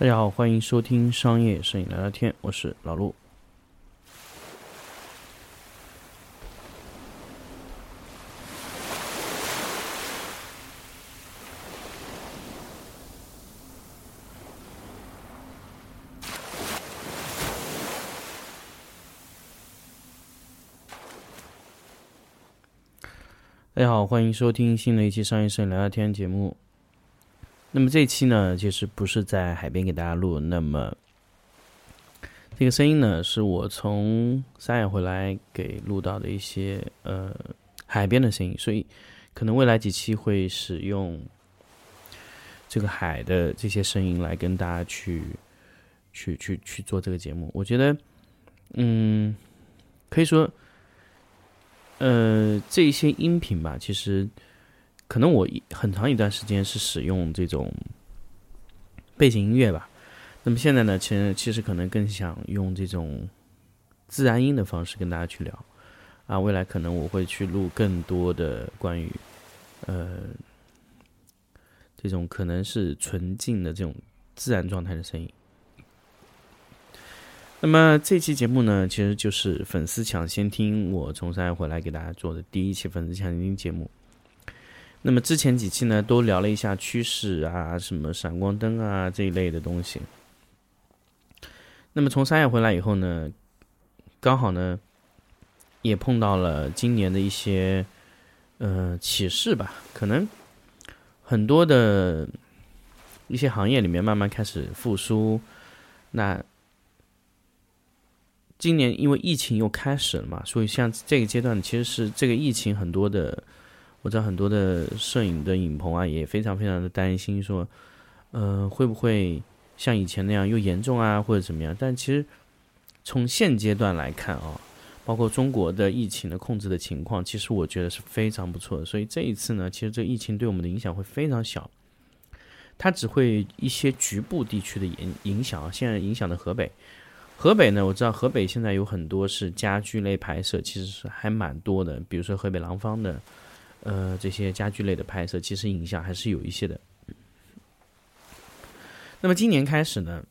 大家好，欢迎收听商业摄影聊聊天，我是老陆。大家好，欢迎收听新的一期商业摄影聊聊天节目。那么这一期呢，其实不是在海边给大家录，那么这个声音呢，是我从三亚回来给录到的一些呃海边的声音，所以可能未来几期会使用这个海的这些声音来跟大家去去去去做这个节目。我觉得，嗯，可以说。呃，这些音频吧，其实可能我一很长一段时间是使用这种背景音乐吧。那么现在呢，其实其实可能更想用这种自然音的方式跟大家去聊。啊，未来可能我会去录更多的关于呃这种可能是纯净的这种自然状态的声音。那么这期节目呢，其实就是粉丝抢先听我从上海回来给大家做的第一期粉丝抢先听节目。那么之前几期呢，都聊了一下趋势啊，什么闪光灯啊这一类的东西。那么从三亚回来以后呢，刚好呢，也碰到了今年的一些呃启示吧，可能很多的一些行业里面慢慢开始复苏，那。今年因为疫情又开始了嘛，所以像这个阶段，其实是这个疫情很多的，我知道很多的摄影的影棚啊，也非常非常的担心，说，呃，会不会像以前那样又严重啊，或者怎么样？但其实从现阶段来看啊，包括中国的疫情的控制的情况，其实我觉得是非常不错的。所以这一次呢，其实这疫情对我们的影响会非常小，它只会一些局部地区的影影响，现在影响的河北。河北呢，我知道河北现在有很多是家居类拍摄，其实是还蛮多的。比如说河北廊坊的，呃，这些家具类的拍摄，其实影响还是有一些的。那么今年开始呢，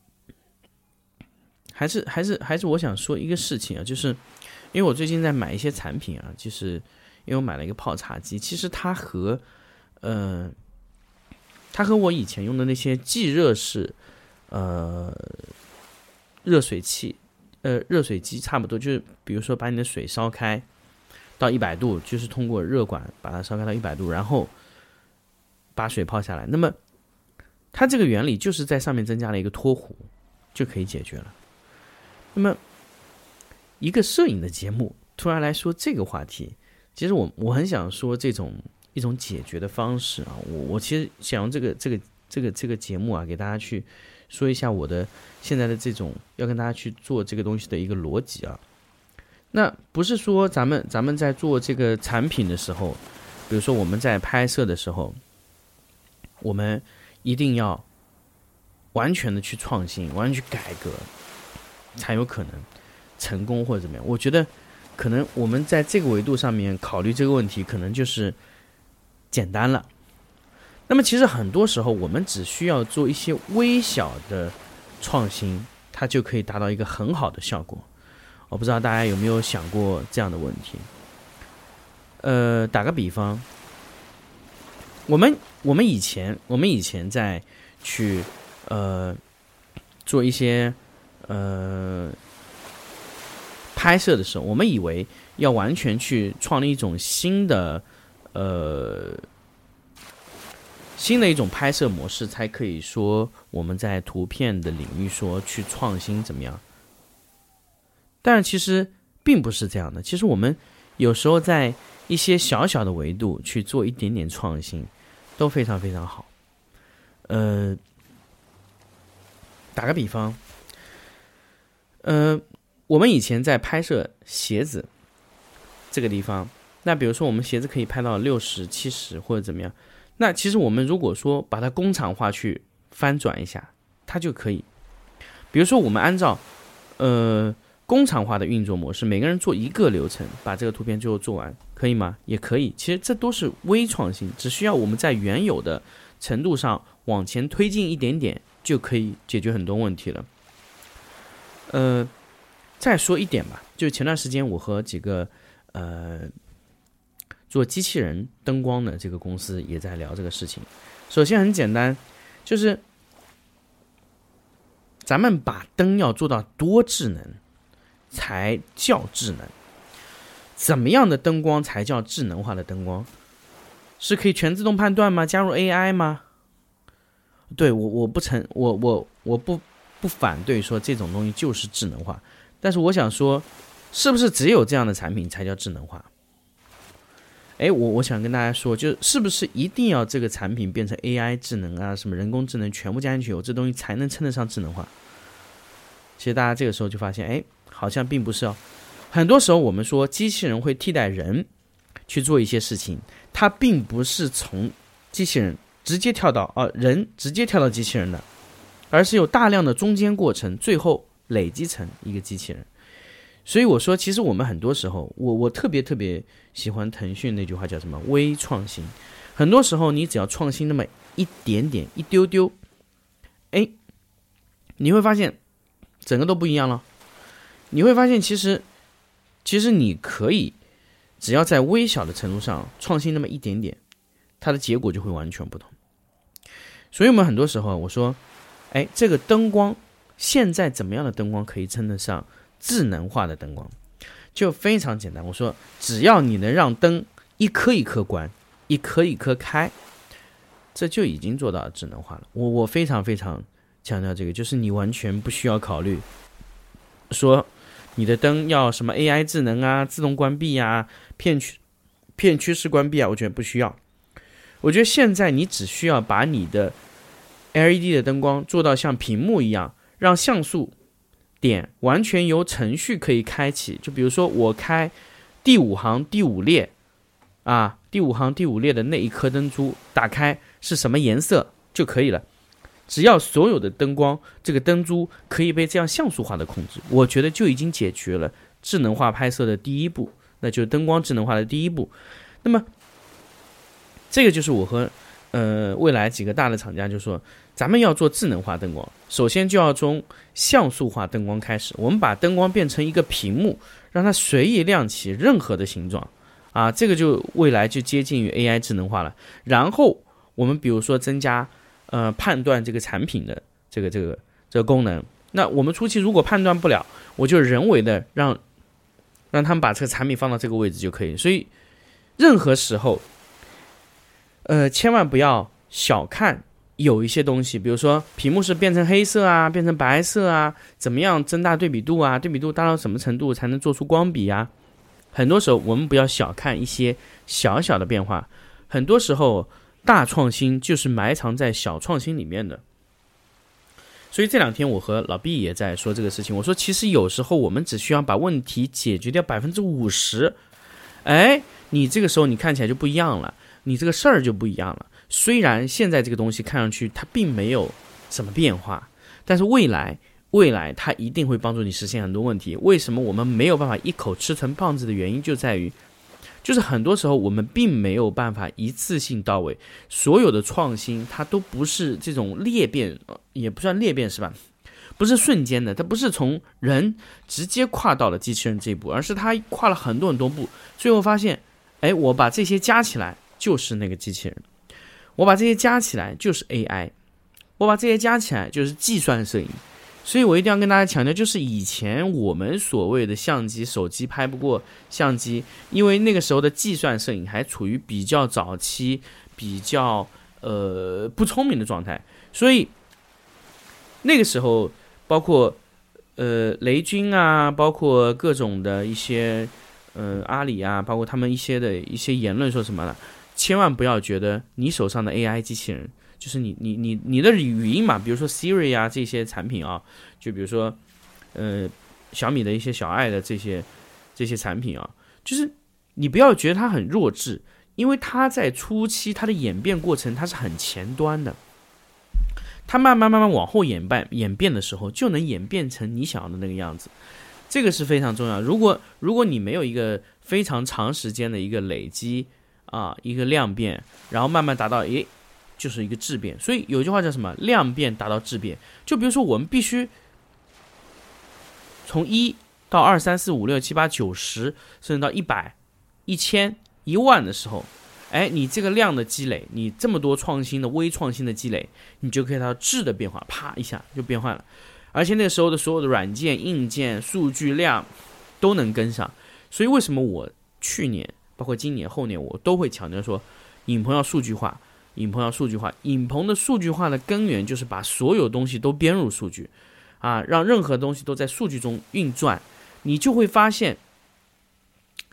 还是还是还是我想说一个事情啊，就是因为我最近在买一些产品啊，就是因为我买了一个泡茶机，其实它和呃，它和我以前用的那些即热式，呃。热水器，呃，热水机差不多，就是比如说把你的水烧开到一百度，就是通过热管把它烧开到一百度，然后把水泡下来。那么它这个原理就是在上面增加了一个托壶，就可以解决了。那么一个摄影的节目突然来说这个话题，其实我我很想说这种一种解决的方式啊，我我其实想用这个这个这个这个节目啊，给大家去。说一下我的现在的这种要跟大家去做这个东西的一个逻辑啊，那不是说咱们咱们在做这个产品的时候，比如说我们在拍摄的时候，我们一定要完全的去创新，完全去改革，才有可能成功或者怎么样。我觉得可能我们在这个维度上面考虑这个问题，可能就是简单了。那么其实很多时候，我们只需要做一些微小的创新，它就可以达到一个很好的效果。我不知道大家有没有想过这样的问题？呃，打个比方，我们我们以前我们以前在去呃做一些呃拍摄的时候，我们以为要完全去创立一种新的呃。新的一种拍摄模式，才可以说我们在图片的领域说去创新怎么样？但是其实并不是这样的。其实我们有时候在一些小小的维度去做一点点创新，都非常非常好。呃，打个比方，呃，我们以前在拍摄鞋子这个地方，那比如说我们鞋子可以拍到六十七十或者怎么样？那其实我们如果说把它工厂化去翻转一下，它就可以。比如说，我们按照呃工厂化的运作模式，每个人做一个流程，把这个图片最后做完，可以吗？也可以。其实这都是微创新，只需要我们在原有的程度上，往前推进一点点，就可以解决很多问题了。呃，再说一点吧，就前段时间我和几个呃做机器人灯光的这个公司也在聊这个事情。首先很简单，就是咱们把灯要做到多智能才叫智能。怎么样的灯光才叫智能化的灯光？是可以全自动判断吗？加入 AI 吗？对我我不承我我我不不反对说这种东西就是智能化，但是我想说，是不是只有这样的产品才叫智能化？哎，我我想跟大家说，就是不是一定要这个产品变成 AI 智能啊，什么人工智能全部加进去，有这东西才能称得上智能化？其实大家这个时候就发现，哎，好像并不是哦。很多时候，我们说机器人会替代人去做一些事情，它并不是从机器人直接跳到啊人直接跳到机器人的，而是有大量的中间过程，最后累积成一个机器人。所以我说，其实我们很多时候，我我特别特别喜欢腾讯那句话叫什么“微创新”。很多时候，你只要创新那么一点点、一丢丢，哎，你会发现整个都不一样了。你会发现，其实。其实你可以，只要在微小的程度上创新那么一点点，它的结果就会完全不同。所以，我们很多时候我说，哎，这个灯光现在怎么样的灯光可以称得上智能化的灯光？就非常简单，我说，只要你能让灯一颗一颗关，一颗一颗开，这就已经做到智能化了。我我非常非常强调这个，就是你完全不需要考虑说。你的灯要什么 AI 智能啊，自动关闭呀，片区片区式关闭啊？我觉得不需要。我觉得现在你只需要把你的 LED 的灯光做到像屏幕一样，让像素点完全由程序可以开启。就比如说我开第五行第五列啊，第五行第五列的那一颗灯珠打开是什么颜色就可以了。只要所有的灯光，这个灯珠可以被这样像素化的控制，我觉得就已经解决了智能化拍摄的第一步，那就是灯光智能化的第一步。那么，这个就是我和呃未来几个大的厂家就说，咱们要做智能化灯光，首先就要从像素化灯光开始。我们把灯光变成一个屏幕，让它随意亮起任何的形状啊，这个就未来就接近于 AI 智能化了。然后我们比如说增加。呃，判断这个产品的这个这个这个功能，那我们初期如果判断不了，我就人为的让让他们把这个产品放到这个位置就可以。所以，任何时候，呃，千万不要小看有一些东西，比如说屏幕是变成黑色啊，变成白色啊，怎么样增大对比度啊？对比度大到什么程度才能做出光比呀？很多时候我们不要小看一些小小的变化，很多时候。大创新就是埋藏在小创新里面的，所以这两天我和老毕也在说这个事情。我说，其实有时候我们只需要把问题解决掉百分之五十，哎，你这个时候你看起来就不一样了，你这个事儿就不一样了。虽然现在这个东西看上去它并没有什么变化，但是未来未来它一定会帮助你实现很多问题。为什么我们没有办法一口吃成胖子的原因就在于。就是很多时候我们并没有办法一次性到位，所有的创新它都不是这种裂变，也不算裂变是吧？不是瞬间的，它不是从人直接跨到了机器人这一步，而是它跨了很多很多步，最后发现，哎，我把这些加起来就是那个机器人，我把这些加起来就是 AI，我把这些加起来就是计算摄影。所以我一定要跟大家强调，就是以前我们所谓的相机、手机拍不过相机，因为那个时候的计算摄影还处于比较早期、比较呃不聪明的状态，所以那个时候包括呃雷军啊，包括各种的一些呃阿里啊，包括他们一些的一些言论说什么了，千万不要觉得你手上的 AI 机器人。就是你你你你的语音嘛，比如说 Siri 啊这些产品啊，就比如说，呃，小米的一些小爱的这些这些产品啊，就是你不要觉得它很弱智，因为它在初期它的演变过程它是很前端的，它慢慢慢慢往后演变演变的时候，就能演变成你想要的那个样子，这个是非常重要。如果如果你没有一个非常长时间的一个累积啊，一个量变，然后慢慢达到诶。就是一个质变。所以有一句话叫什么？量变达到质变。就比如说，我们必须从一到二三四五六七八九十，甚至到一百、一千、一万的时候，哎，你这个量的积累，你这么多创新的微创新的积累，你就可以到质的变化，啪一下就变换了。而且那个时候的所有的软件、硬件、数据量都能跟上。所以为什么我去年，包括今年、后年，我都会强调说，影棚要数据化，影棚要数据化。影棚的数据化的根源就是把所有东西都编入数据，啊，让任何东西都在数据中运转。你就会发现，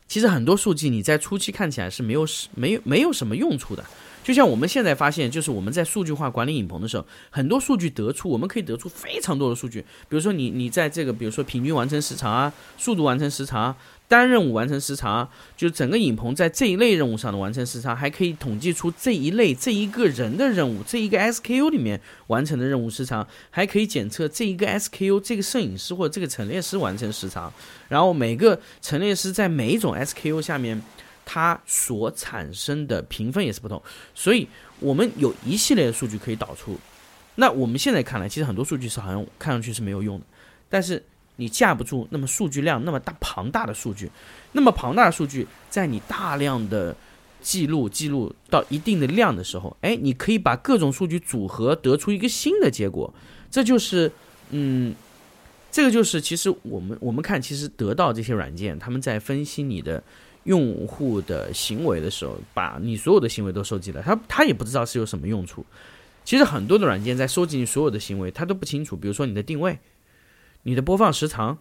其实很多数据你在初期看起来是没有没有没有什么用处的。就像我们现在发现，就是我们在数据化管理影棚的时候，很多数据得出，我们可以得出非常多的数据。比如说你你在这个，比如说平均完成时长啊，速度完成时长啊。单任务完成时长，就整个影棚在这一类任务上的完成时长，还可以统计出这一类这一个人的任务，这一个 SKU 里面完成的任务时长，还可以检测这一个 SKU 这个摄影师或者这个陈列师完成时长，然后每个陈列师在每一种 SKU 下面，它所产生的评分也是不同，所以我们有一系列的数据可以导出。那我们现在看来，其实很多数据是好像看上去是没有用的，但是。你架不住那么数据量那么大庞大的数据，那么庞大的数据，在你大量的记录记录到一定的量的时候，哎，你可以把各种数据组合得出一个新的结果。这就是，嗯，这个就是其实我们我们看，其实得到这些软件，他们在分析你的用户的行为的时候，把你所有的行为都收集了，他他也不知道是有什么用处。其实很多的软件在收集你所有的行为，他都不清楚。比如说你的定位。你的播放时长，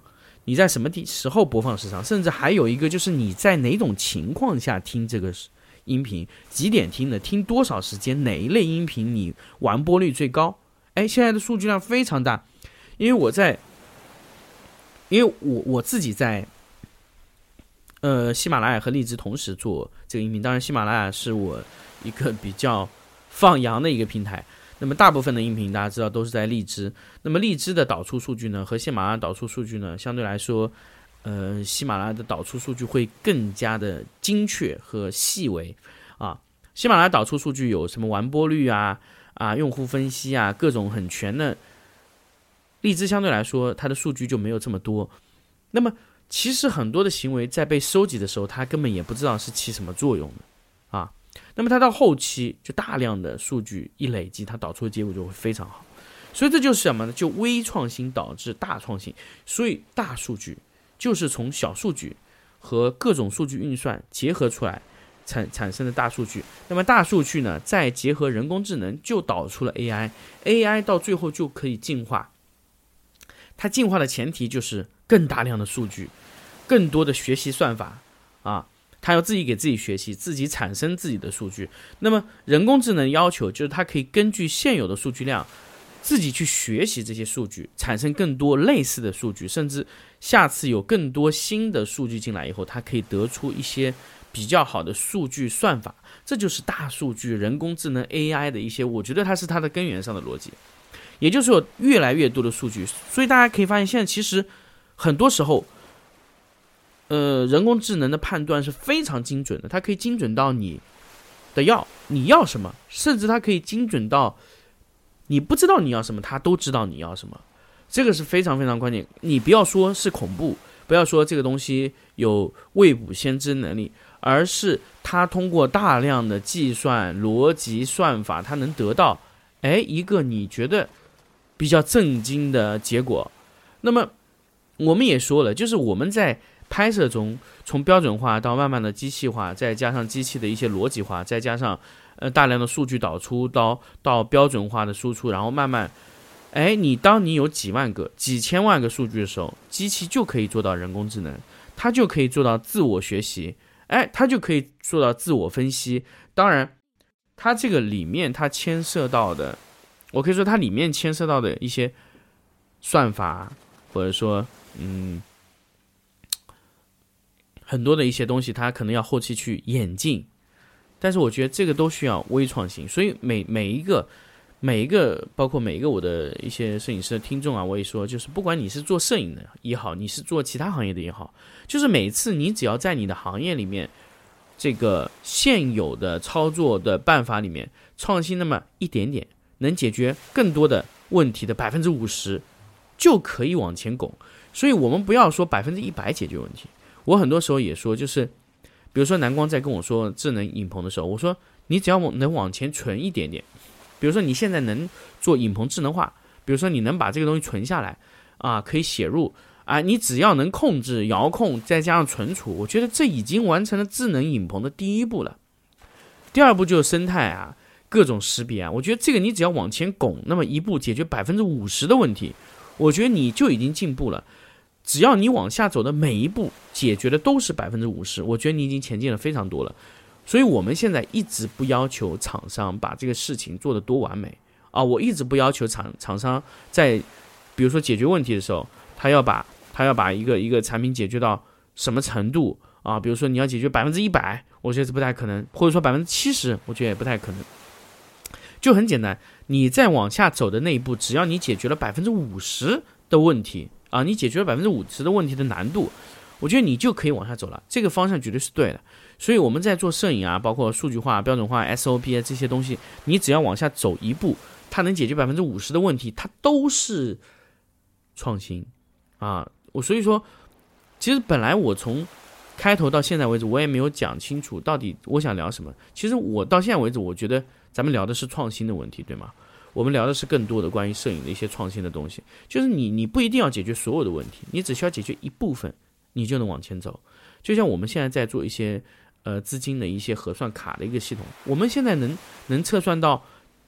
你在什么地时候播放时长，甚至还有一个就是你在哪种情况下听这个音频，几点听的，听多少时间，哪一类音频你完播率最高？哎，现在的数据量非常大，因为我在，因为我我自己在，呃，喜马拉雅和荔枝同时做这个音频，当然喜马拉雅是我一个比较放羊的一个平台。那么大部分的音频大家知道都是在荔枝，那么荔枝的导出数据呢和喜马拉雅导出数据呢相对来说，呃，喜马拉雅的导出数据会更加的精确和细微啊。喜马拉雅导出数据有什么完播率啊啊，用户分析啊，各种很全的。荔枝相对来说它的数据就没有这么多。那么其实很多的行为在被收集的时候，它根本也不知道是起什么作用的。那么它到后期就大量的数据一累积，它导出的结果就会非常好。所以这就是什么呢？就微创新导致大创新。所以大数据就是从小数据和各种数据运算结合出来产产生的大数据。那么大数据呢，再结合人工智能，就导出了 AI。AI 到最后就可以进化。它进化的前提就是更大量的数据，更多的学习算法啊。他要自己给自己学习，自己产生自己的数据。那么人工智能要求就是它可以根据现有的数据量，自己去学习这些数据，产生更多类似的数据，甚至下次有更多新的数据进来以后，它可以得出一些比较好的数据算法。这就是大数据、人工智能 AI 的一些，我觉得它是它的根源上的逻辑。也就是说，越来越多的数据，所以大家可以发现，现在其实很多时候。呃，人工智能的判断是非常精准的，它可以精准到你的要你要什么，甚至它可以精准到你不知道你要什么，它都知道你要什么。这个是非常非常关键。你不要说是恐怖，不要说这个东西有未卜先知能力，而是它通过大量的计算逻辑算法，它能得到哎一个你觉得比较震惊的结果。那么我们也说了，就是我们在。拍摄中，从标准化到慢慢的机器化，再加上机器的一些逻辑化，再加上呃大量的数据导出，到到标准化的输出，然后慢慢，哎，你当你有几万个、几千万个数据的时候，机器就可以做到人工智能，它就可以做到自我学习，哎，它就可以做到自我分析。当然，它这个里面它牵涉到的，我可以说它里面牵涉到的一些算法，或者说，嗯。很多的一些东西，它可能要后期去演进，但是我觉得这个都需要微创新。所以每每一个每一个，包括每一个我的一些摄影师的听众啊，我也说，就是不管你是做摄影的也好，你是做其他行业的也好，就是每次你只要在你的行业里面这个现有的操作的办法里面创新那么一点点，能解决更多的问题的百分之五十，就可以往前拱。所以，我们不要说百分之一百解决问题。我很多时候也说，就是比如说南光在跟我说智能影棚的时候，我说你只要能往前存一点点，比如说你现在能做影棚智能化，比如说你能把这个东西存下来啊，可以写入。啊，你只要能控制遥控，再加上存储，我觉得这已经完成了智能影棚的第一步了。第二步就是生态啊，各种识别啊，我觉得这个你只要往前拱那么一步，解决百分之五十的问题，我觉得你就已经进步了。只要你往下走的每一步解决的都是百分之五十，我觉得你已经前进了非常多了。所以我们现在一直不要求厂商把这个事情做得多完美啊，我一直不要求厂厂商在比如说解决问题的时候，他要把他要把一个一个产品解决到什么程度啊？比如说你要解决百分之一百，我觉得是不太可能；或者说百分之七十，我觉得也不太可能。就很简单，你再往下走的那一步，只要你解决了百分之五十的问题啊，你解决了百分之五十的问题的难度，我觉得你就可以往下走了。这个方向绝对是对的。所以我们在做摄影啊，包括数据化、标准化、SOP 啊这些东西，你只要往下走一步，它能解决百分之五十的问题，它都是创新啊。我所以说，其实本来我从开头到现在为止，我也没有讲清楚到底我想聊什么。其实我到现在为止，我觉得咱们聊的是创新的问题，对吗？我们聊的是更多的关于摄影的一些创新的东西。就是你，你不一定要解决所有的问题，你只需要解决一部分，你就能往前走。就像我们现在在做一些呃资金的一些核算卡的一个系统，我们现在能能测算到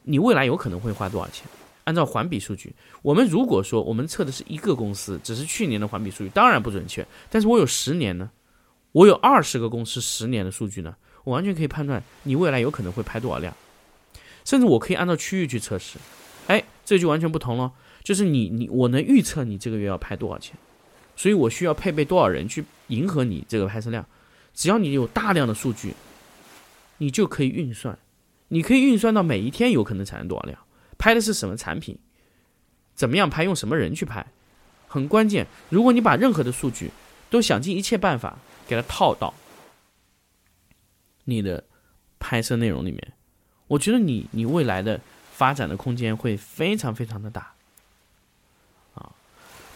你未来有可能会花多少钱。按照环比数据，我们如果说我们测的是一个公司，只是去年的环比数据，当然不准确。但是我有十年呢，我有二十个公司十年的数据呢，我完全可以判断你未来有可能会拍多少辆，甚至我可以按照区域去测试。哎，这就完全不同了，就是你你我能预测你这个月要拍多少钱，所以我需要配备多少人去迎合你这个拍摄量。只要你有大量的数据，你就可以运算，你可以运算到每一天有可能产生多少量。拍的是什么产品？怎么样拍？用什么人去拍？很关键。如果你把任何的数据都想尽一切办法给它套到你的拍摄内容里面，我觉得你你未来的发展的空间会非常非常的大。啊，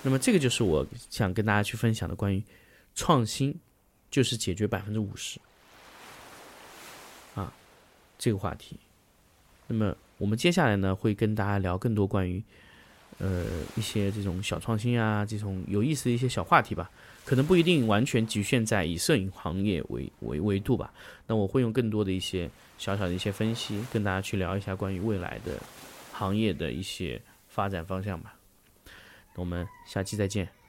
那么这个就是我想跟大家去分享的关于创新，就是解决百分之五十啊这个话题。那么。我们接下来呢，会跟大家聊更多关于，呃，一些这种小创新啊，这种有意思的一些小话题吧。可能不一定完全局限在以摄影行业为为维度吧。那我会用更多的一些小小的一些分析，跟大家去聊一下关于未来的行业的一些发展方向吧。我们下期再见。